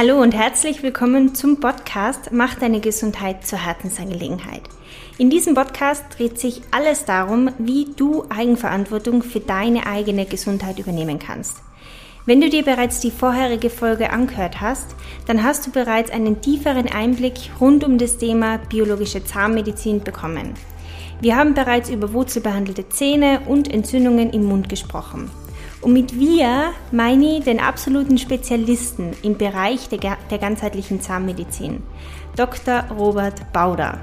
Hallo und herzlich willkommen zum Podcast Mach deine Gesundheit zur Herzensangelegenheit. In diesem Podcast dreht sich alles darum, wie du Eigenverantwortung für deine eigene Gesundheit übernehmen kannst. Wenn du dir bereits die vorherige Folge angehört hast, dann hast du bereits einen tieferen Einblick rund um das Thema biologische Zahnmedizin bekommen. Wir haben bereits über wurzelbehandelte Zähne und Entzündungen im Mund gesprochen. Und mit wir meine ich den absoluten Spezialisten im Bereich der, der ganzheitlichen Zahnmedizin, Dr. Robert Bauder.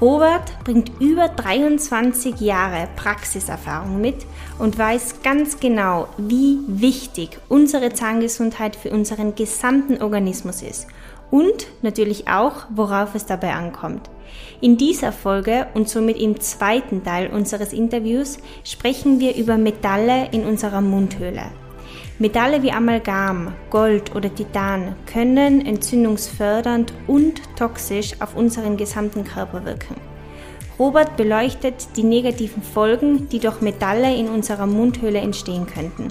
Robert bringt über 23 Jahre Praxiserfahrung mit und weiß ganz genau, wie wichtig unsere Zahngesundheit für unseren gesamten Organismus ist und natürlich auch, worauf es dabei ankommt. In dieser Folge und somit im zweiten Teil unseres Interviews sprechen wir über Metalle in unserer Mundhöhle. Metalle wie Amalgam, Gold oder Titan können entzündungsfördernd und toxisch auf unseren gesamten Körper wirken. Robert beleuchtet die negativen Folgen, die durch Metalle in unserer Mundhöhle entstehen könnten.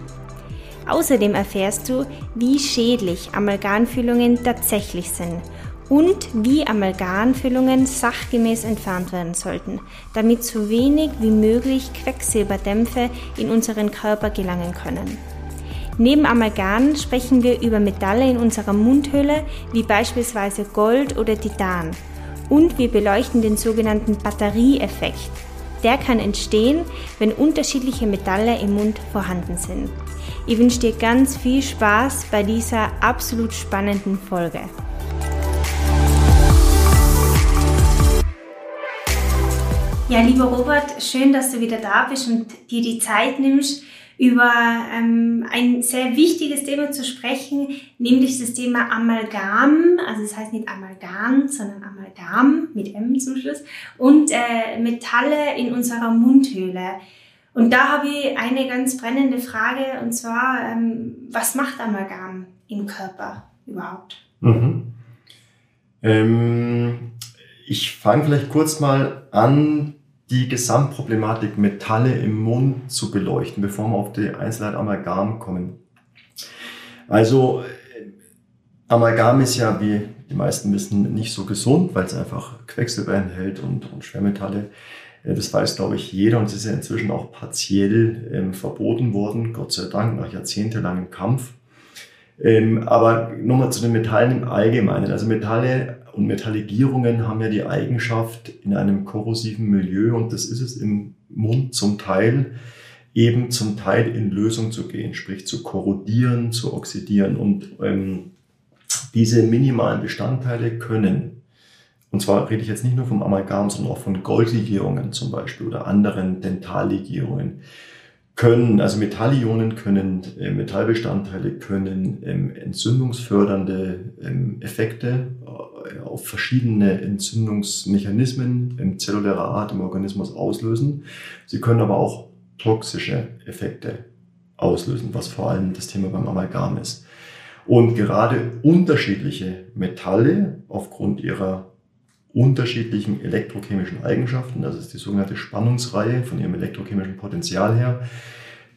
Außerdem erfährst du, wie schädlich Amalgamfüllungen tatsächlich sind und wie Amalgamfüllungen sachgemäß entfernt werden sollten, damit so wenig wie möglich Quecksilberdämpfe in unseren Körper gelangen können. Neben Amalgam sprechen wir über Metalle in unserer Mundhülle, wie beispielsweise Gold oder Titan. Und wir beleuchten den sogenannten Batterieeffekt. Der kann entstehen, wenn unterschiedliche Metalle im Mund vorhanden sind. Ich wünsche dir ganz viel Spaß bei dieser absolut spannenden Folge. Ja, lieber Robert, schön, dass du wieder da bist und dir die Zeit nimmst, über ähm, ein sehr wichtiges Thema zu sprechen, nämlich das Thema Amalgam, also das heißt nicht Amalgam, sondern Amalgam mit M zum Schluss, und äh, Metalle in unserer Mundhöhle. Und da habe ich eine ganz brennende Frage, und zwar, ähm, was macht Amalgam im Körper überhaupt? Mhm. Ähm, ich fange vielleicht kurz mal an, die Gesamtproblematik Metalle im Mund zu beleuchten, bevor wir auf die Einzelheit Amalgam kommen. Also Amalgam ist ja, wie die meisten wissen, nicht so gesund, weil es einfach Quecksilber enthält und, und Schwermetalle. Das weiß, glaube ich, jeder und es ist ja inzwischen auch partiell ähm, verboten worden, Gott sei Dank, nach jahrzehntelangem Kampf. Ähm, aber nochmal zu den Metallen im Allgemeinen. Also Metalle und Metalligierungen haben ja die Eigenschaft in einem korrosiven Milieu, und das ist es im Mund zum Teil, eben zum Teil in Lösung zu gehen, sprich zu korrodieren, zu oxidieren. Und ähm, diese minimalen Bestandteile können und zwar rede ich jetzt nicht nur vom Amalgam, sondern auch von Goldlegierungen zum Beispiel oder anderen Dentallegierungen. Können, also Metallionen können, äh, Metallbestandteile können ähm, entzündungsfördernde ähm, Effekte äh, auf verschiedene Entzündungsmechanismen im zellulärer Art im Organismus auslösen. Sie können aber auch toxische Effekte auslösen, was vor allem das Thema beim Amalgam ist. Und gerade unterschiedliche Metalle aufgrund ihrer unterschiedlichen elektrochemischen Eigenschaften, das ist die sogenannte Spannungsreihe von ihrem elektrochemischen Potenzial her,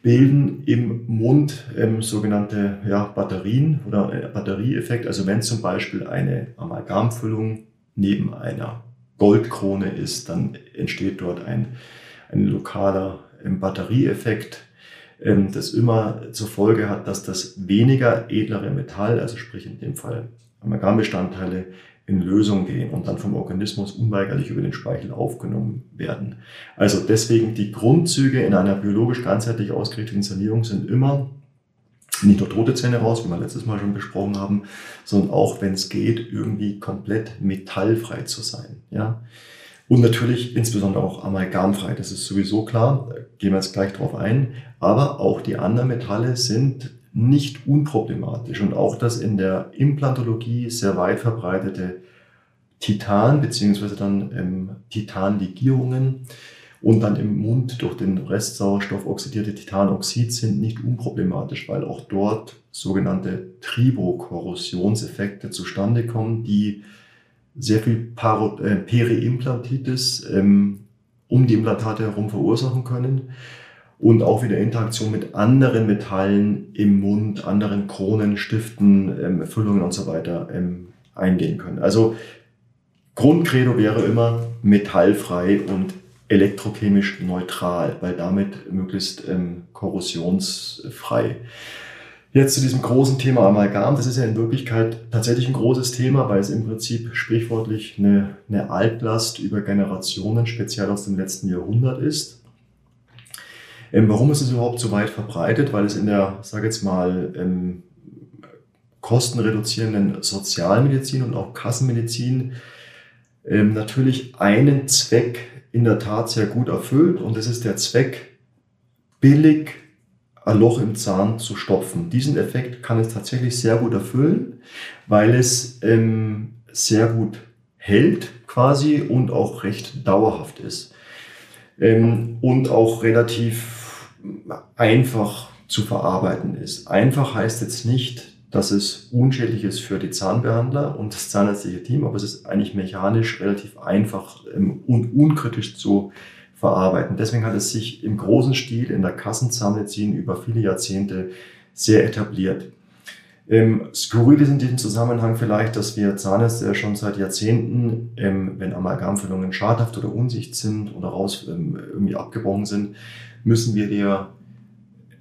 bilden im Mund ähm, sogenannte ja, Batterien oder äh, Batterieeffekt. Also wenn zum Beispiel eine Amalgamfüllung neben einer Goldkrone ist, dann entsteht dort ein, ein lokaler ähm, Batterieeffekt, ähm, das immer zur Folge hat, dass das weniger edlere Metall, also sprich in dem Fall Amalgambestandteile, in Lösung gehen und dann vom Organismus unweigerlich über den Speichel aufgenommen werden. Also deswegen die Grundzüge in einer biologisch ganzheitlich ausgerichteten Sanierung sind immer nicht nur tote Zähne raus, wie wir letztes Mal schon besprochen haben, sondern auch, wenn es geht, irgendwie komplett metallfrei zu sein. Ja? Und natürlich insbesondere auch amalgamfrei, das ist sowieso klar, gehen wir jetzt gleich drauf ein. Aber auch die anderen Metalle sind nicht unproblematisch. Und auch das in der Implantologie sehr weit verbreitete Titan beziehungsweise dann ähm, Titanlegierungen und dann im Mund durch den Restsauerstoff oxidierte Titanoxid sind nicht unproblematisch, weil auch dort sogenannte Tribokorrosionseffekte zustande kommen, die sehr viel äh, Periimplantitis ähm, um die Implantate herum verursachen können und auch wieder Interaktion mit anderen Metallen im Mund, anderen Kronen, Stiften, ähm, Füllungen und so weiter ähm, eingehen können. Also Grundcredo wäre immer metallfrei und elektrochemisch neutral, weil damit möglichst ähm, korrosionsfrei. Jetzt zu diesem großen Thema Amalgam. Das ist ja in Wirklichkeit tatsächlich ein großes Thema, weil es im Prinzip sprichwörtlich eine, eine Altlast über Generationen, speziell aus dem letzten Jahrhundert ist. Ähm, warum ist es überhaupt so weit verbreitet? Weil es in der, sage jetzt mal, ähm, kostenreduzierenden Sozialmedizin und auch Kassenmedizin ähm, natürlich einen Zweck in der Tat sehr gut erfüllt und das ist der Zweck, billig ein Loch im Zahn zu stopfen. Diesen Effekt kann es tatsächlich sehr gut erfüllen, weil es ähm, sehr gut hält quasi und auch recht dauerhaft ist. Ähm, und auch relativ einfach zu verarbeiten ist. Einfach heißt jetzt nicht, dass es unschädlich ist für die Zahnbehandler und das zahnärztliche Team, aber es ist eigentlich mechanisch relativ einfach ähm, und unkritisch zu verarbeiten. Deswegen hat es sich im großen Stil in der Kassenzahnmedizin über viele Jahrzehnte sehr etabliert. Ähm, skurril ist in diesem Zusammenhang vielleicht, dass wir Zahnärzte schon seit Jahrzehnten, ähm, wenn Amalgamfüllungen schadhaft oder unsicht sind oder raus ähm, irgendwie abgebrochen sind, müssen wir die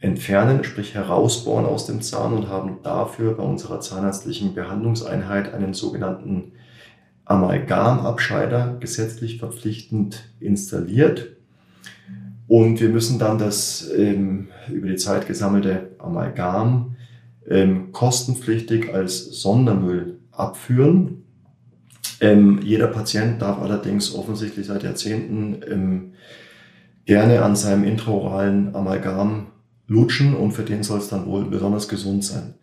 entfernen, sprich herausbohren aus dem Zahn und haben dafür bei unserer zahnärztlichen Behandlungseinheit einen sogenannten Amalgamabscheider gesetzlich verpflichtend installiert. Und wir müssen dann das ähm, über die Zeit gesammelte Amalgam ähm, kostenpflichtig als Sondermüll abführen. Ähm, jeder Patient darf allerdings offensichtlich seit Jahrzehnten ähm, gerne an seinem intraoralen Amalgam lutschen und für den soll es dann wohl besonders gesund sein.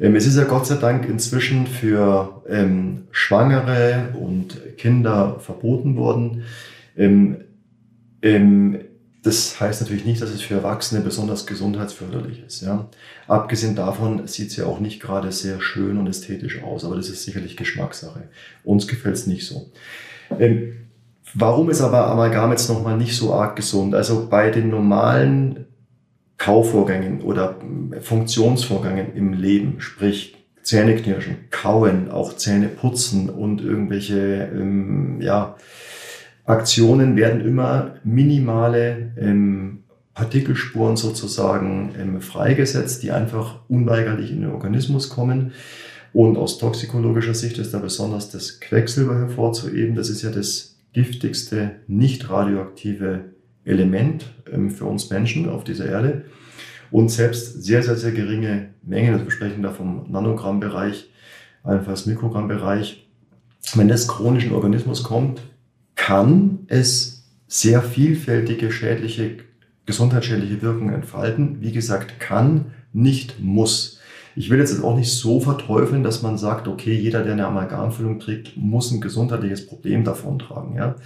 Ähm, es ist ja Gott sei Dank inzwischen für ähm, Schwangere und Kinder verboten worden. Ähm, ähm, das heißt natürlich nicht, dass es für Erwachsene besonders gesundheitsförderlich ist. Ja. Abgesehen davon sieht es ja auch nicht gerade sehr schön und ästhetisch aus, aber das ist sicherlich Geschmackssache. Uns gefällt es nicht so. Ähm, warum ist aber Amalgam jetzt nochmal nicht so arg gesund? Also bei den normalen Kauvorgängen oder Funktionsvorgängen im Leben, sprich Zähneknirschen, Kauen, auch Zähne putzen und irgendwelche ähm, ja, Aktionen werden immer minimale ähm, Partikelspuren sozusagen ähm, freigesetzt, die einfach unweigerlich in den Organismus kommen. Und aus toxikologischer Sicht ist da besonders das Quecksilber hervorzuheben. Das ist ja das giftigste nicht radioaktive Element ähm, für uns Menschen auf dieser Erde. Und selbst sehr, sehr, sehr geringe Mengen, also wir sprechen da vom Nanogrammbereich, allenfalls Mikrogrammbereich, wenn das chronischen Organismus kommt, kann es sehr vielfältige schädliche, gesundheitsschädliche Wirkungen entfalten. Wie gesagt, kann, nicht muss. Ich will jetzt auch nicht so verteufeln, dass man sagt, okay, jeder, der eine Amalgamfüllung trägt, muss ein gesundheitliches Problem davon tragen. Ja?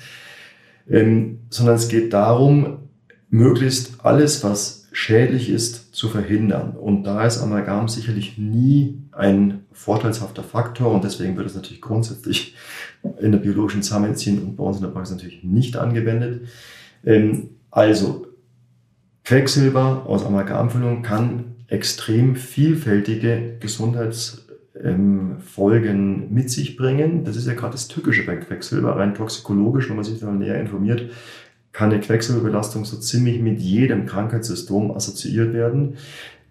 ähm, sondern es geht darum, möglichst alles, was schädlich ist, zu verhindern. Und da ist Amalgam sicherlich nie ein vorteilshafter Faktor und deswegen wird es natürlich grundsätzlich in der biologischen Zahnmedizin und bei uns in der Praxis natürlich nicht angewendet. Ähm, also Quecksilber aus Amalgamfüllung kann extrem vielfältige Gesundheits- ähm, mit sich bringen. Das ist ja gerade das Tückische bei Quecksilber, rein toxikologisch, wenn man sich da näher informiert, kann eine Quecksilberbelastung so ziemlich mit jedem Krankheitssymptom assoziiert werden.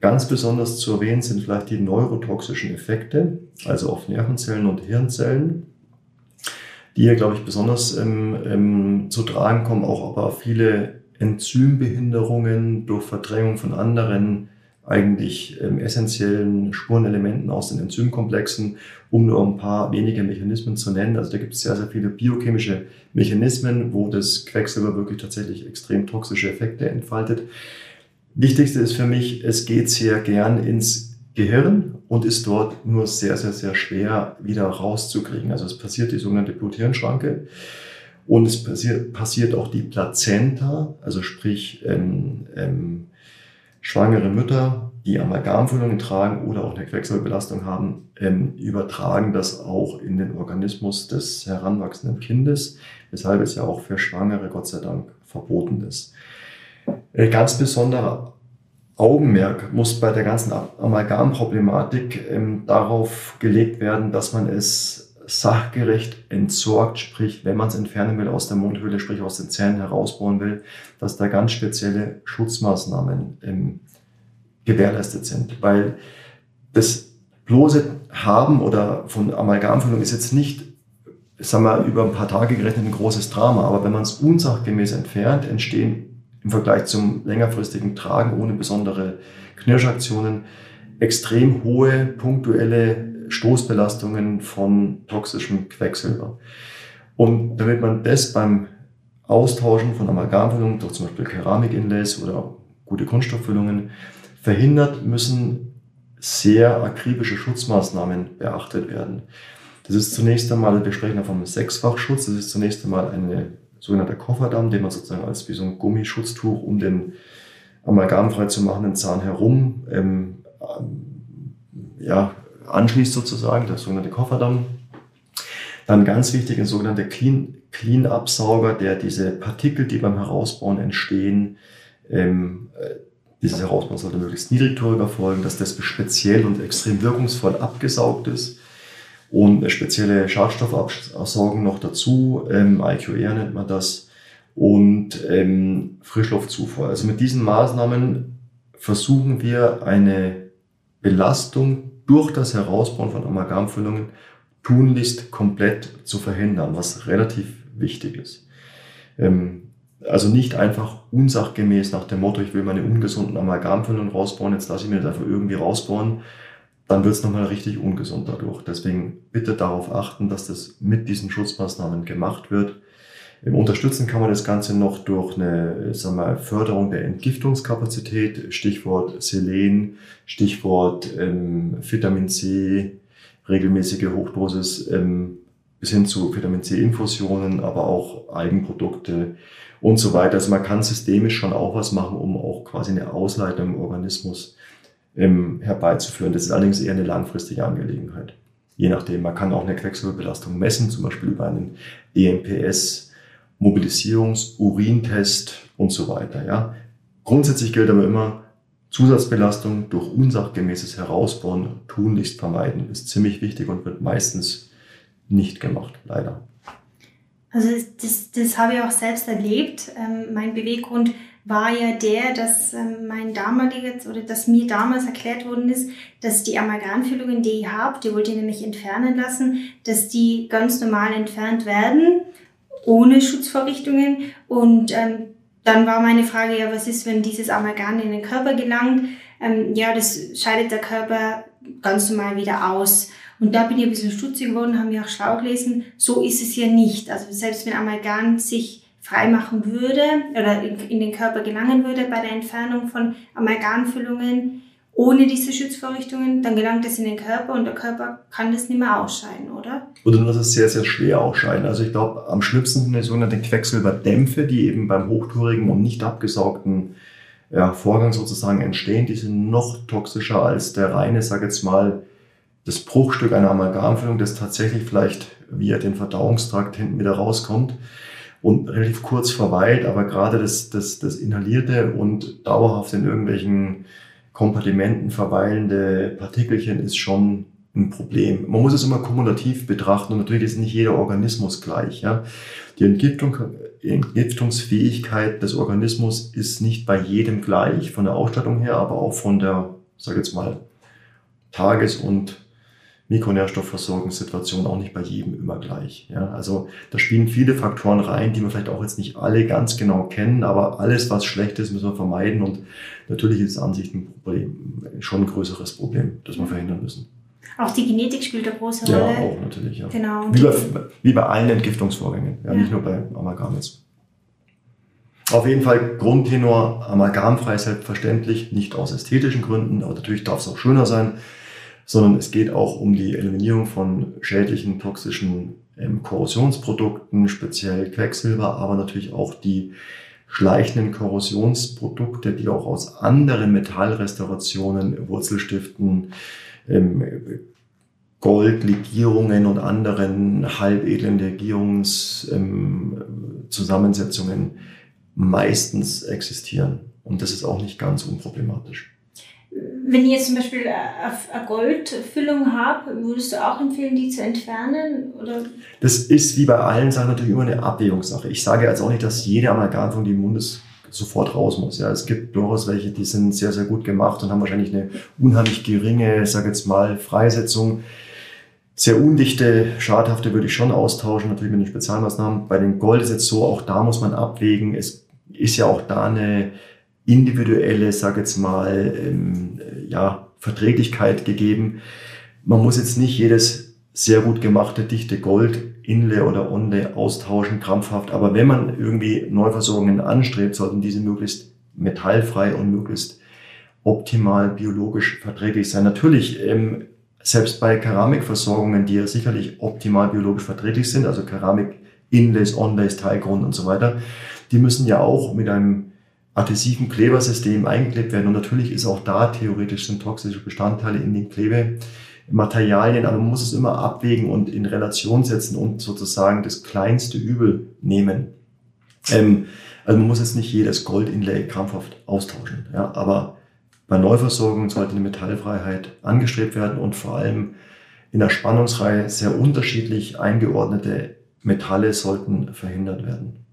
Ganz besonders zu erwähnen sind vielleicht die neurotoxischen Effekte, also auf Nervenzellen und Hirnzellen, die hier, glaube ich, besonders ähm, ähm, zu tragen kommen, auch aber viele Enzymbehinderungen durch Verdrängung von anderen eigentlich ähm, essentiellen Spurenelementen aus den Enzymkomplexen, um nur ein paar wenige Mechanismen zu nennen. Also da gibt es sehr, sehr viele biochemische Mechanismen, wo das Quecksilber wirklich tatsächlich extrem toxische Effekte entfaltet. Wichtigste ist für mich, es geht sehr gern ins Gehirn und ist dort nur sehr, sehr, sehr schwer wieder rauszukriegen. Also es passiert die sogenannte Blut-Hirn-Schranke. Und es passiert, passiert auch die Plazenta, also sprich ähm, ähm, schwangere Mütter, die Amalgamfüllungen tragen oder auch eine Quecksilberbelastung haben, ähm, übertragen das auch in den Organismus des heranwachsenden Kindes, weshalb es ja auch für Schwangere Gott sei Dank verboten ist. Äh, ganz besonderer Augenmerk muss bei der ganzen Amalgamproblematik ähm, darauf gelegt werden, dass man es sachgerecht entsorgt, sprich, wenn man es entfernen will aus der Mundhöhle, sprich aus den Zähnen herausbauen will, dass da ganz spezielle Schutzmaßnahmen ähm, gewährleistet sind. Weil das bloße Haben oder von Amalgamfüllung ist jetzt nicht, sagen wir, über ein paar Tage gerechnet ein großes Drama, aber wenn man es unsachgemäß entfernt, entstehen im Vergleich zum längerfristigen Tragen ohne besondere Knirschaktionen extrem hohe punktuelle Stoßbelastungen von toxischem Quecksilber. Und damit man das beim Austauschen von Amalgamfüllungen durch zum Beispiel Keramikinlays oder gute Kunststofffüllungen verhindert, müssen sehr akribische Schutzmaßnahmen beachtet werden. Das ist zunächst einmal, wir sprechen vom Sechsfachschutz, das ist zunächst einmal eine sogenannter Kofferdamm, den man sozusagen als wie so ein Gummischutztuch um den amalgamfrei zu machenden Zahn herum ähm, ja, anschließt sozusagen, der sogenannte Kofferdamm. Dann ganz wichtig ein sogenannter Clean, Clean-Absauger, der diese Partikel, die beim Herausbauen entstehen, ähm, äh, dieses Herausbauen sollte möglichst niedrigtorig erfolgen, dass das speziell und extrem wirkungsvoll abgesaugt ist und spezielle Schadstoffabsaugung noch dazu, ähm, IQR nennt man das, und ähm, Frischluftzufuhr. Also mit diesen Maßnahmen versuchen wir eine Belastung durch das Herausbauen von Amalgamfüllungen tunlichst komplett zu verhindern, was relativ wichtig ist. Ähm, also nicht einfach unsachgemäß nach dem Motto, ich will meine ungesunden Amalgamfüllungen rausbauen, jetzt lasse ich mir einfach irgendwie rausbauen, dann wird es nochmal richtig ungesund dadurch. Deswegen bitte darauf achten, dass das mit diesen Schutzmaßnahmen gemacht wird. Unterstützen kann man das Ganze noch durch eine sagen wir, Förderung der Entgiftungskapazität, Stichwort Selen, Stichwort ähm, Vitamin C, regelmäßige Hochdosis ähm, bis hin zu Vitamin C-Infusionen, aber auch Eigenprodukte und so weiter. Also man kann systemisch schon auch was machen, um auch quasi eine Ausleitung im Organismus ähm, herbeizuführen. Das ist allerdings eher eine langfristige Angelegenheit. Je nachdem, man kann auch eine Quecksilberbelastung messen, zum Beispiel über einen EMPS, Mobilisierungs-, Urintest und so weiter. Ja. Grundsätzlich gilt aber immer, Zusatzbelastung durch unsachgemäßes Herausbauen tunlichst vermeiden, ist ziemlich wichtig und wird meistens nicht gemacht, leider. Also das, das habe ich auch selbst erlebt. Ähm, mein Beweggrund war ja der, dass ähm, mein damaliges oder dass mir damals erklärt worden ist, dass die Amalgamfüllungen, die ich habe, die wollte ich nämlich entfernen lassen, dass die ganz normal entfernt werden, ohne Schutzvorrichtungen. Und ähm, dann war meine Frage, ja, was ist, wenn dieses Amalgam in den Körper gelangt? Ähm, ja, das scheidet der Körper ganz normal wieder aus. Und da bin ich ein bisschen stutzig geworden, haben wir auch schlau gelesen. So ist es ja nicht. Also selbst wenn Amalgam sich freimachen würde oder in den Körper gelangen würde bei der Entfernung von Amalgamfüllungen ohne diese Schutzvorrichtungen, dann gelangt es in den Körper und der Körper kann das nicht mehr ausscheiden, oder? Oder nur, es sehr, sehr schwer ausscheiden. Also ich glaube, am schlimmsten sind die sogenannten Quecksilberdämpfe, die eben beim hochtourigen und nicht abgesaugten ja, Vorgang sozusagen entstehen. Die sind noch toxischer als der reine, sag jetzt mal, das Bruchstück einer Amalgamfüllung, das tatsächlich vielleicht via den Verdauungstrakt hinten wieder rauskommt und relativ kurz verweilt, aber gerade das, das, das inhalierte und dauerhaft in irgendwelchen Kompartimenten verweilende Partikelchen ist schon ein Problem. Man muss es immer kumulativ betrachten und natürlich ist nicht jeder Organismus gleich. Ja. Die Entgiftung, Entgiftungsfähigkeit des Organismus ist nicht bei jedem gleich, von der Ausstattung her, aber auch von der, sag jetzt mal, Tages- und Mikronährstoffversorgungssituation auch nicht bei jedem immer gleich. Ja, also da spielen viele Faktoren rein, die wir vielleicht auch jetzt nicht alle ganz genau kennen, aber alles, was schlecht ist, müssen wir vermeiden und natürlich ist an sich ein Problem, schon ein größeres Problem, das wir verhindern müssen. Auch die Genetik spielt eine große Rolle. Ja, auch natürlich. Ja. Genau. Wie bei, wie bei allen Entgiftungsvorgängen, ja, ja. nicht nur bei Amalgam jetzt. Auf jeden Fall Grundtenor amalgamfrei selbstverständlich, nicht aus ästhetischen Gründen, aber natürlich darf es auch schöner sein sondern es geht auch um die Eliminierung von schädlichen, toxischen ähm, Korrosionsprodukten, speziell Quecksilber, aber natürlich auch die schleichenden Korrosionsprodukte, die auch aus anderen Metallrestaurationen, Wurzelstiften, ähm, Goldlegierungen und anderen halbedlen Legierungszusammensetzungen ähm, meistens existieren. Und das ist auch nicht ganz unproblematisch. Wenn ich jetzt zum Beispiel eine Goldfüllung habe, würdest du auch empfehlen, die zu entfernen? Oder? Das ist wie bei allen Sachen natürlich immer eine Abwägungssache. Ich sage jetzt auch nicht, dass jede Amalgamfüllung, die im Mund ist, sofort raus muss. Ja, es gibt durchaus welche, die sind sehr, sehr gut gemacht und haben wahrscheinlich eine unheimlich geringe, ich sage jetzt mal, Freisetzung. Sehr undichte, schadhafte würde ich schon austauschen, natürlich mit den Spezialmaßnahmen. Bei den Gold ist jetzt so, auch da muss man abwägen. Es ist ja auch da eine individuelle, sage jetzt mal, ähm, ja, Verträglichkeit gegeben. Man muss jetzt nicht jedes sehr gut gemachte, dichte Gold Inle oder Onle austauschen, krampfhaft. Aber wenn man irgendwie Neuversorgungen anstrebt, sollten diese möglichst metallfrei und möglichst optimal biologisch verträglich sein. Natürlich, ähm, selbst bei Keramikversorgungen, die ja sicherlich optimal biologisch verträglich sind, also Keramik, Inlays, Onlays, Teilgrund und so weiter, die müssen ja auch mit einem adhesiven Klebersystem eingeklebt werden. Und natürlich ist auch da theoretisch sind toxische Bestandteile in den Klebematerialien, aber man muss es immer abwägen und in Relation setzen und sozusagen das kleinste Übel nehmen. Ähm, also man muss jetzt nicht jedes Gold-Inlay krampfhaft austauschen, ja, aber bei Neuversorgung sollte eine Metallfreiheit angestrebt werden und vor allem in der Spannungsreihe sehr unterschiedlich eingeordnete Metalle sollten verhindert werden.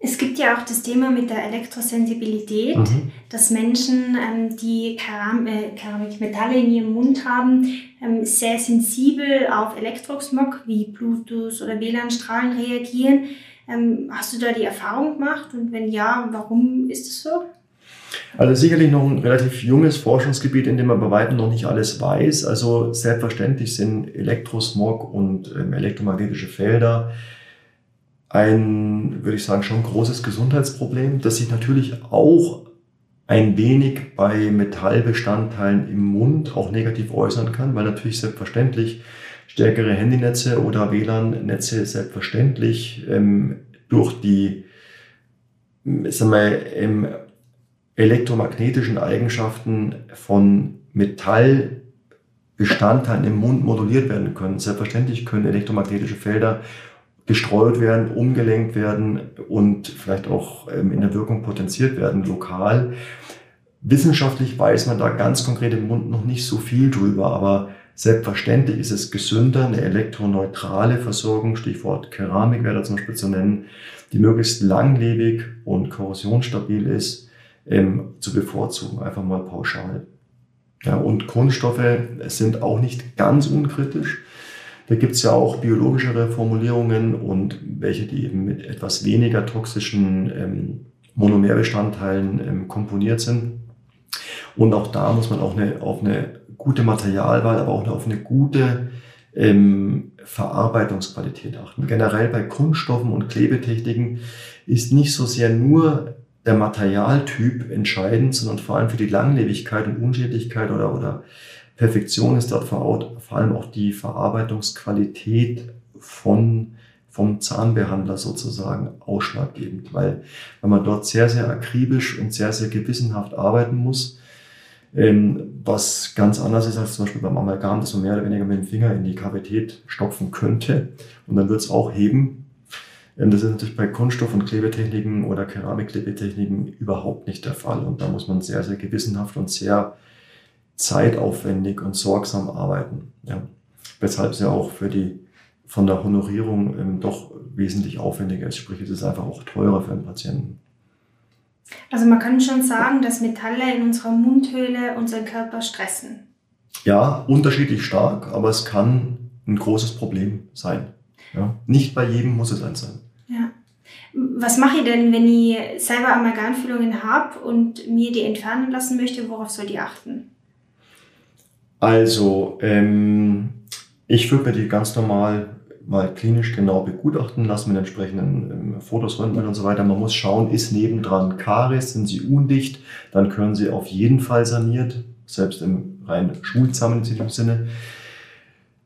Es gibt ja auch das Thema mit der Elektrosensibilität, mhm. dass Menschen, ähm, die Keram äh, Keramikmetalle in ihrem Mund haben, ähm, sehr sensibel auf Elektrosmog wie Bluetooth oder WLAN-Strahlen reagieren. Ähm, hast du da die Erfahrung gemacht und wenn ja, warum ist es so? Also sicherlich noch ein relativ junges Forschungsgebiet, in dem man bei weitem noch nicht alles weiß. Also selbstverständlich sind Elektrosmog und ähm, elektromagnetische Felder ein, würde ich sagen, schon großes Gesundheitsproblem, das sich natürlich auch ein wenig bei Metallbestandteilen im Mund auch negativ äußern kann, weil natürlich selbstverständlich stärkere Handynetze oder WLAN-Netze selbstverständlich ähm, durch die sagen wir, ähm, elektromagnetischen Eigenschaften von Metallbestandteilen im Mund moduliert werden können. Selbstverständlich können elektromagnetische Felder gestreut werden, umgelenkt werden und vielleicht auch ähm, in der Wirkung potenziert werden lokal. Wissenschaftlich weiß man da ganz konkret im Mund noch nicht so viel drüber, aber selbstverständlich ist es gesünder, eine elektroneutrale Versorgung, Stichwort Keramik wäre da zum Beispiel zu nennen, die möglichst langlebig und korrosionsstabil ist, ähm, zu bevorzugen, einfach mal pauschal. Ja, und Kunststoffe sind auch nicht ganz unkritisch. Da gibt es ja auch biologischere Formulierungen und welche, die eben mit etwas weniger toxischen ähm, Monomerbestandteilen ähm, komponiert sind. Und auch da muss man auch eine, auf eine gute Materialwahl, aber auch auf eine gute ähm, Verarbeitungsqualität achten. Generell bei Kunststoffen und Klebetechniken ist nicht so sehr nur der Materialtyp entscheidend, sondern vor allem für die Langlebigkeit und Unschädlichkeit oder, oder Perfektion ist dort vor, vor allem auch die Verarbeitungsqualität von, vom Zahnbehandler sozusagen ausschlaggebend, weil, weil man dort sehr, sehr akribisch und sehr, sehr gewissenhaft arbeiten muss, ähm, was ganz anders ist als zum Beispiel beim Amalgam, dass man mehr oder weniger mit dem Finger in die Kavität stopfen könnte und dann wird es auch heben. Ähm, das ist natürlich bei Kunststoff- und Klebetechniken oder Keramikklebetechniken überhaupt nicht der Fall und da muss man sehr, sehr gewissenhaft und sehr zeitaufwendig und sorgsam arbeiten. Ja. Weshalb es ja auch für die von der Honorierung ähm, doch wesentlich aufwendiger ist. Sprich, es ist einfach auch teurer für einen Patienten. Also man kann schon sagen, dass Metalle in unserer Mundhöhle unseren Körper stressen. Ja, unterschiedlich stark, aber es kann ein großes Problem sein. Ja. Nicht bei jedem muss es eins sein. Ja. Was mache ich denn, wenn ich selber Amalgamfüllungen habe und mir die entfernen lassen möchte? Worauf soll ich achten? Also, ähm, ich würde mir die ganz normal mal klinisch genau begutachten lassen mit entsprechenden ähm, Fotos, Röntgen und so weiter. Man muss schauen, ist nebendran Karies, sind sie undicht, dann können sie auf jeden Fall saniert, selbst im rein schulzahnmedizinischen Sinne.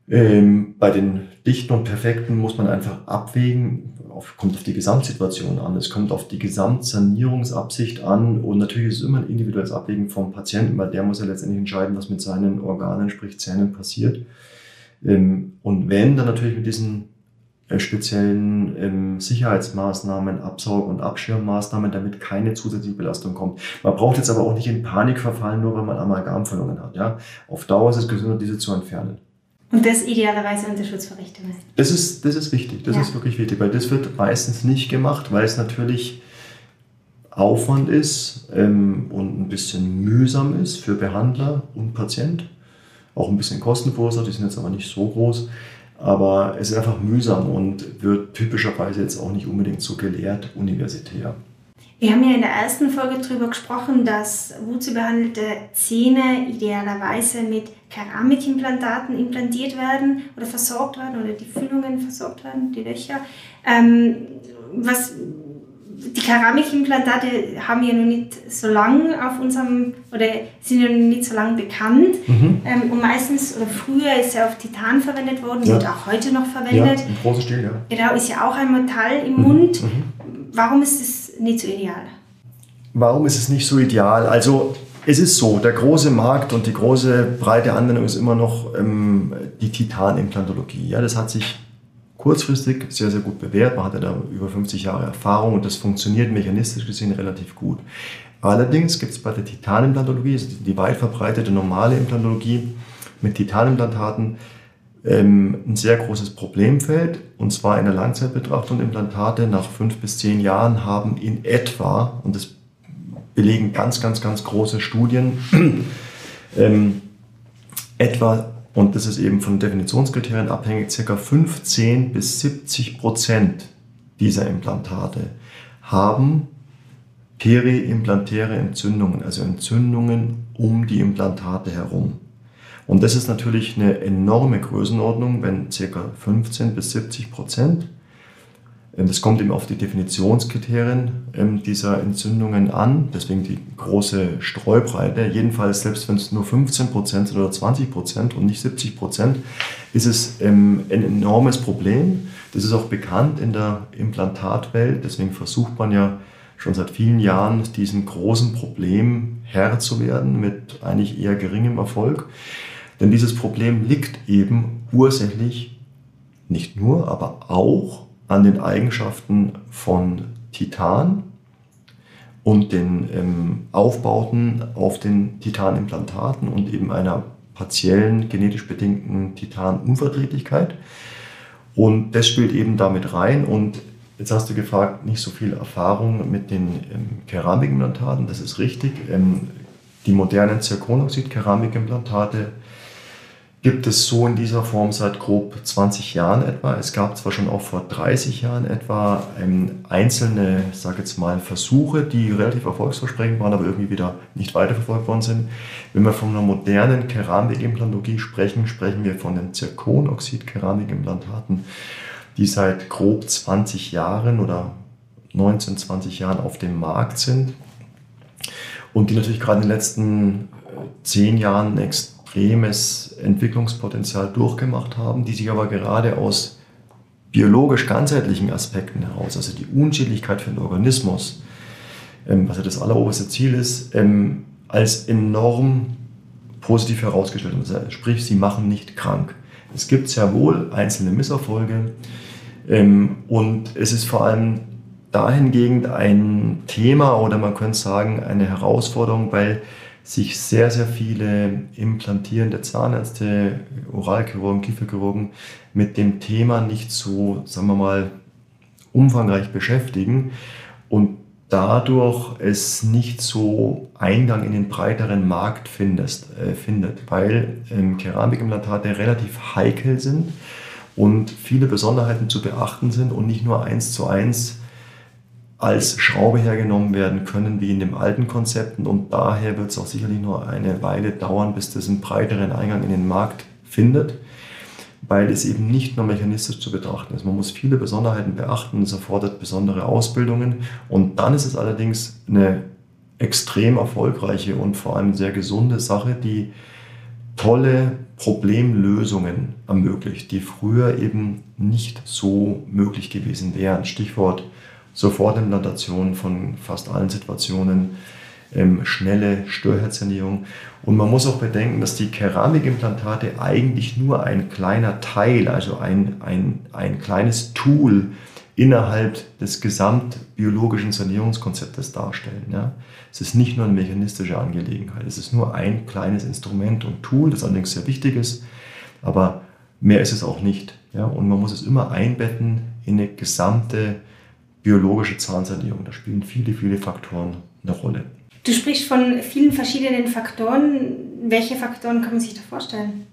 Ähm, bei den dichten und perfekten muss man einfach abwägen, auf, kommt auf die Gesamtsituation an, es kommt auf die Gesamtsanierungsabsicht an und natürlich ist es immer ein individuelles Abwägen vom Patienten, weil der muss ja letztendlich entscheiden, was mit seinen Organen, sprich Zähnen passiert. Ähm, und wenn, dann natürlich mit diesen äh, speziellen ähm, Sicherheitsmaßnahmen, Absaug- und Abschirmmaßnahmen, damit keine zusätzliche Belastung kommt. Man braucht jetzt aber auch nicht in Panik verfallen, nur weil man Amalgam verloren hat. Ja? Auf Dauer ist es gesünder, diese zu entfernen. Und das idealerweise unter Schutzverrichtungen. Das ist, das ist wichtig, das ja. ist wirklich wichtig, weil das wird meistens nicht gemacht, weil es natürlich Aufwand ist ähm, und ein bisschen mühsam ist für Behandler und Patient. Auch ein bisschen Kosten verursacht, die sind jetzt aber nicht so groß. Aber es ist einfach mühsam und wird typischerweise jetzt auch nicht unbedingt so gelehrt universitär. Wir haben ja in der ersten Folge darüber gesprochen, dass wurzelbehandelte Zähne idealerweise mit Keramikimplantaten implantiert werden oder versorgt werden oder die Füllungen versorgt werden, die Löcher. Ähm, was die Keramikimplantate haben ja noch nicht so lange auf unserem, oder sind ja noch nicht so lange bekannt. Mhm. Ähm, und meistens, oder früher ist ja auf Titan verwendet worden, ja. wird auch heute noch verwendet. Ja, im großen Stil, ja. Genau, ist ja auch ein Metall im mhm. Mund. Mhm. Warum ist es nicht so ideal? Warum ist es nicht so ideal? Also, es ist so, der große Markt und die große breite Anwendung ist immer noch ähm, die Titanimplantologie. Ja, das hat sich kurzfristig sehr, sehr gut bewährt. Man hatte da über 50 Jahre Erfahrung und das funktioniert mechanistisch gesehen relativ gut. Allerdings gibt es bei der Titanimplantologie, also die weit verbreitete normale Implantologie mit Titanimplantaten, ähm, ein sehr großes Problemfeld. Und zwar in der Langzeitbetrachtung Implantate nach fünf bis zehn Jahren haben in etwa, und das belegen ganz, ganz, ganz große Studien, ähm, etwa und das ist eben von Definitionskriterien abhängig, ca. 15 bis 70 Prozent dieser Implantate haben periimplantäre Entzündungen, also Entzündungen um die Implantate herum. Und das ist natürlich eine enorme Größenordnung, wenn ca. 15 bis 70 Prozent das kommt eben auf die Definitionskriterien ähm, dieser Entzündungen an, deswegen die große Streubreite. Jedenfalls, selbst wenn es nur 15 Prozent sind oder 20 Prozent und nicht 70 Prozent, ist es ähm, ein enormes Problem. Das ist auch bekannt in der Implantatwelt, deswegen versucht man ja schon seit vielen Jahren diesem großen Problem Herr zu werden, mit eigentlich eher geringem Erfolg. Denn dieses Problem liegt eben ursächlich, nicht nur, aber auch an den Eigenschaften von Titan und den ähm, Aufbauten auf den Titanimplantaten und eben einer partiellen genetisch bedingten Titanunverträglichkeit. Und das spielt eben damit rein. Und jetzt hast du gefragt, nicht so viel Erfahrung mit den ähm, Keramikimplantaten. Das ist richtig. Ähm, die modernen Zirkonoxid-Keramikimplantate gibt es so in dieser Form seit grob 20 Jahren etwa. Es gab zwar schon auch vor 30 Jahren etwa ähm, einzelne, ich sage jetzt mal, Versuche, die relativ erfolgsversprechend waren, aber irgendwie wieder nicht weiterverfolgt worden sind. Wenn wir von einer modernen Keramikimplantogie sprechen, sprechen wir von den Zirkonoxid-Keramikimplantaten, die seit grob 20 Jahren oder 19, 20 Jahren auf dem Markt sind und die natürlich gerade in den letzten 10 Jahren extrem extremes Entwicklungspotenzial durchgemacht haben, die sich aber gerade aus biologisch ganzheitlichen Aspekten heraus, also die Unschädlichkeit für den Organismus, ähm, was ja das alleroberste Ziel ist, ähm, als enorm positiv herausgestellt. Also sprich, sie machen nicht krank. Es gibt sehr wohl einzelne Misserfolge ähm, und es ist vor allem dahingehend ein Thema oder man könnte sagen eine Herausforderung, weil sich sehr, sehr viele implantierende Zahnärzte, Oralchirurgen, Kieferchirurgen mit dem Thema nicht so, sagen wir mal, umfangreich beschäftigen und dadurch es nicht so Eingang in den breiteren Markt findest, äh, findet, weil ähm, Keramikimplantate relativ heikel sind und viele Besonderheiten zu beachten sind und nicht nur eins zu eins als Schraube hergenommen werden können wie in dem alten Konzepten und daher wird es auch sicherlich noch eine Weile dauern, bis das einen breiteren Eingang in den Markt findet, weil es eben nicht nur mechanistisch zu betrachten ist. Man muss viele Besonderheiten beachten, es erfordert besondere Ausbildungen und dann ist es allerdings eine extrem erfolgreiche und vor allem sehr gesunde Sache, die tolle Problemlösungen ermöglicht, die früher eben nicht so möglich gewesen wären. Stichwort Sofortimplantation von fast allen Situationen, ähm, schnelle Störherzernährung. Und man muss auch bedenken, dass die Keramikimplantate eigentlich nur ein kleiner Teil, also ein, ein, ein kleines Tool innerhalb des gesamtbiologischen Sanierungskonzeptes darstellen. Ja. Es ist nicht nur eine mechanistische Angelegenheit, es ist nur ein kleines Instrument und Tool, das allerdings sehr wichtig ist, aber mehr ist es auch nicht. Ja. Und man muss es immer einbetten in eine gesamte biologische Zahnsanierung. Da spielen viele, viele Faktoren eine Rolle. Du sprichst von vielen verschiedenen Faktoren. Welche Faktoren kann man sich da vorstellen?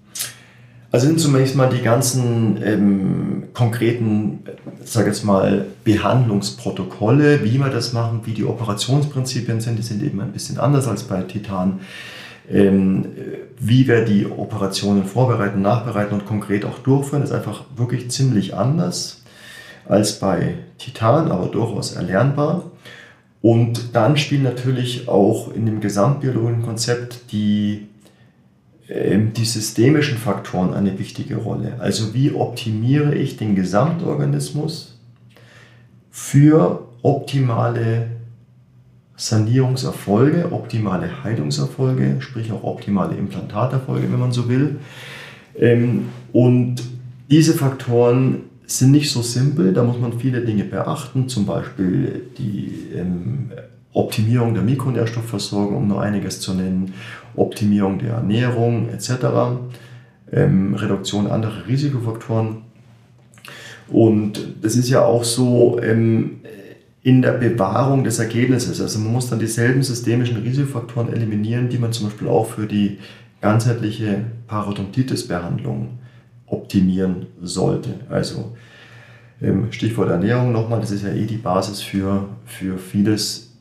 Also sind zunächst mal die ganzen ähm, konkreten, sage jetzt mal, Behandlungsprotokolle, wie wir das machen, wie die Operationsprinzipien sind. Die sind eben ein bisschen anders als bei Titan. Ähm, wie wir die Operationen vorbereiten, nachbereiten und konkret auch durchführen, ist einfach wirklich ziemlich anders als bei Titan, aber durchaus erlernbar. Und dann spielen natürlich auch in dem gesamtbiologischen Konzept die ähm, die systemischen Faktoren eine wichtige Rolle. Also wie optimiere ich den Gesamtorganismus für optimale Sanierungserfolge, optimale Heilungserfolge, sprich auch optimale Implantaterfolge, wenn man so will. Ähm, und diese Faktoren sind nicht so simpel, da muss man viele Dinge beachten, zum Beispiel die ähm, Optimierung der Mikronährstoffversorgung, um nur einiges zu nennen, Optimierung der Ernährung etc., ähm, Reduktion anderer Risikofaktoren. Und das ist ja auch so ähm, in der Bewahrung des Ergebnisses. Also man muss dann dieselben systemischen Risikofaktoren eliminieren, die man zum Beispiel auch für die ganzheitliche Parodontitis-Behandlung optimieren sollte. Also ähm, Stichwort Ernährung nochmal, das ist ja eh die Basis für, für vieles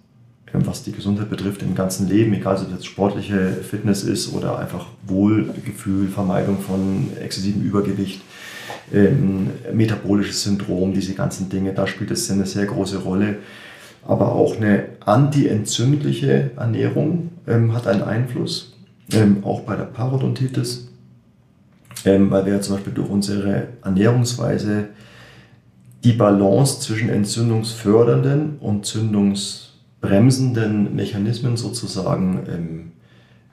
was die Gesundheit betrifft im ganzen Leben, egal ob es jetzt sportliche Fitness ist oder einfach Wohlgefühl, Vermeidung von exzessivem Übergewicht, ähm, metabolisches Syndrom, diese ganzen Dinge, da spielt es eine sehr große Rolle. Aber auch eine antientzündliche Ernährung ähm, hat einen Einfluss, ähm, auch bei der Parodontitis, ähm, weil wir ja zum Beispiel durch unsere Ernährungsweise die Balance zwischen entzündungsfördernden und zündungs bremsenden Mechanismen sozusagen ähm,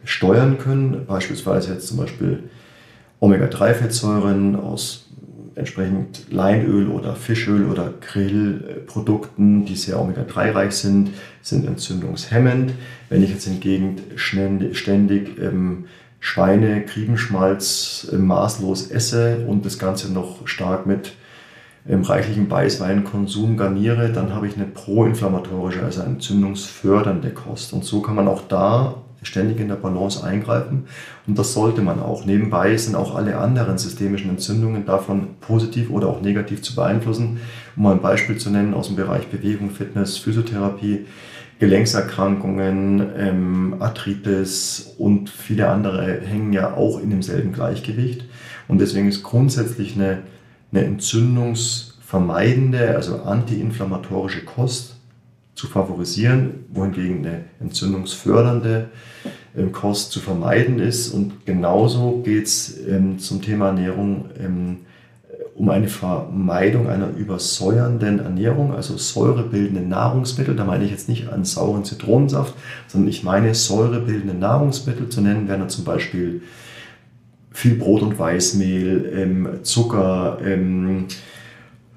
steuern können. Beispielsweise jetzt zum Beispiel Omega-3-Fettsäuren aus entsprechend Leinöl oder Fischöl oder Grillprodukten, die sehr Omega-3-reich sind, sind entzündungshemmend. Wenn ich jetzt hingegen ständig ähm, Schweine, Kriebenschmalz äh, maßlos esse und das Ganze noch stark mit im reichlichen Weißweinkonsum garniere, dann habe ich eine proinflammatorische, also entzündungsfördernde Kost. Und so kann man auch da ständig in der Balance eingreifen. Und das sollte man auch. Nebenbei sind auch alle anderen systemischen Entzündungen davon positiv oder auch negativ zu beeinflussen. Um mal ein Beispiel zu nennen aus dem Bereich Bewegung, Fitness, Physiotherapie, Gelenkserkrankungen, ähm, Arthritis und viele andere hängen ja auch in demselben Gleichgewicht. Und deswegen ist grundsätzlich eine eine entzündungsvermeidende, also antiinflammatorische Kost zu favorisieren, wohingegen eine entzündungsfördernde ähm, Kost zu vermeiden ist. Und genauso geht es ähm, zum Thema Ernährung ähm, um eine Vermeidung einer übersäuernden Ernährung, also säurebildende Nahrungsmittel. Da meine ich jetzt nicht einen sauren Zitronensaft, sondern ich meine säurebildende Nahrungsmittel. Zu nennen wären zum Beispiel viel Brot und Weißmehl, ähm, Zucker, ähm,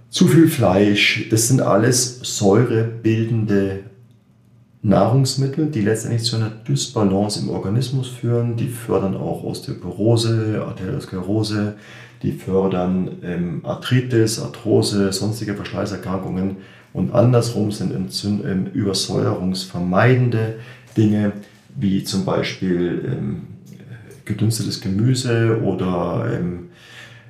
zu viel Fleisch. Das sind alles säurebildende Nahrungsmittel, die letztendlich zu einer Dysbalance im Organismus führen. Die fördern auch Osteoporose, Arteriosklerose, die fördern ähm, Arthritis, Arthrose, sonstige Verschleißerkrankungen. Und andersrum sind Entzünd ähm, übersäuerungsvermeidende Dinge, wie zum Beispiel ähm, gedünstetes Gemüse oder ähm,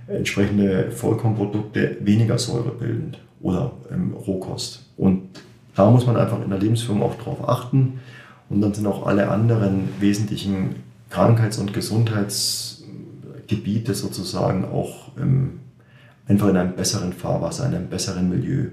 entsprechende Vollkornprodukte weniger säurebildend oder ähm, Rohkost. Und da muss man einfach in der Lebensführung auch drauf achten. Und dann sind auch alle anderen wesentlichen Krankheits- und Gesundheitsgebiete sozusagen auch ähm, einfach in einem besseren Fahrwasser, in einem besseren Milieu.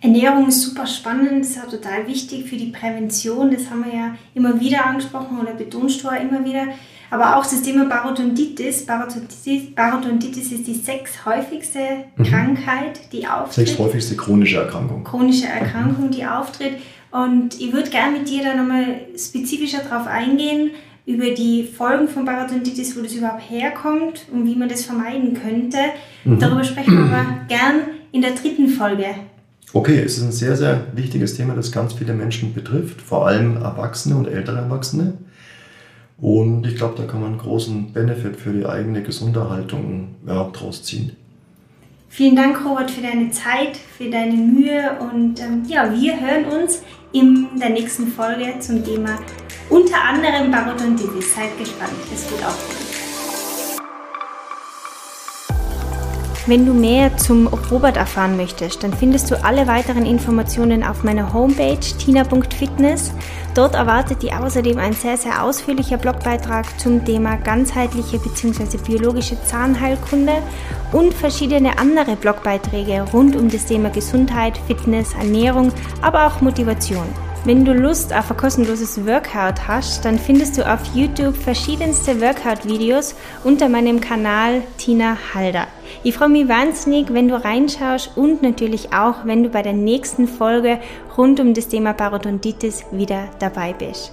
Ernährung ist super spannend, ist auch total wichtig für die Prävention. Das haben wir ja immer wieder angesprochen oder betonst du immer wieder. Aber auch das Thema Parodontitis. Parodontitis, Parodontitis ist die sechs häufigste mhm. Krankheit, die auftritt. Sechs häufigste chronische Erkrankung. Chronische Erkrankung, die auftritt. Und ich würde gerne mit dir da nochmal spezifischer drauf eingehen, über die Folgen von Parodontitis, wo das überhaupt herkommt und wie man das vermeiden könnte. Mhm. Darüber sprechen wir aber gern in der dritten Folge. Okay, es ist ein sehr, sehr wichtiges Thema, das ganz viele Menschen betrifft, vor allem Erwachsene und ältere Erwachsene. Und ich glaube, da kann man einen großen Benefit für die eigene Gesunderhaltung ja, draus ziehen. Vielen Dank, Robert, für deine Zeit, für deine Mühe und ähm, ja, wir hören uns in der nächsten Folge zum Thema unter anderem Parodontitis. Seid gespannt, es wird auch. Wenn du mehr zum Robert erfahren möchtest, dann findest du alle weiteren Informationen auf meiner Homepage tina.fitness. Dort erwartet dich außerdem ein sehr, sehr ausführlicher Blogbeitrag zum Thema ganzheitliche bzw. biologische Zahnheilkunde und verschiedene andere Blogbeiträge rund um das Thema Gesundheit, Fitness, Ernährung, aber auch Motivation. Wenn du Lust auf ein kostenloses Workout hast, dann findest du auf YouTube verschiedenste Workout-Videos unter meinem Kanal Tina Halder. Ich freue mich wahnsinnig, wenn du reinschaust und natürlich auch, wenn du bei der nächsten Folge rund um das Thema Parodontitis wieder dabei bist.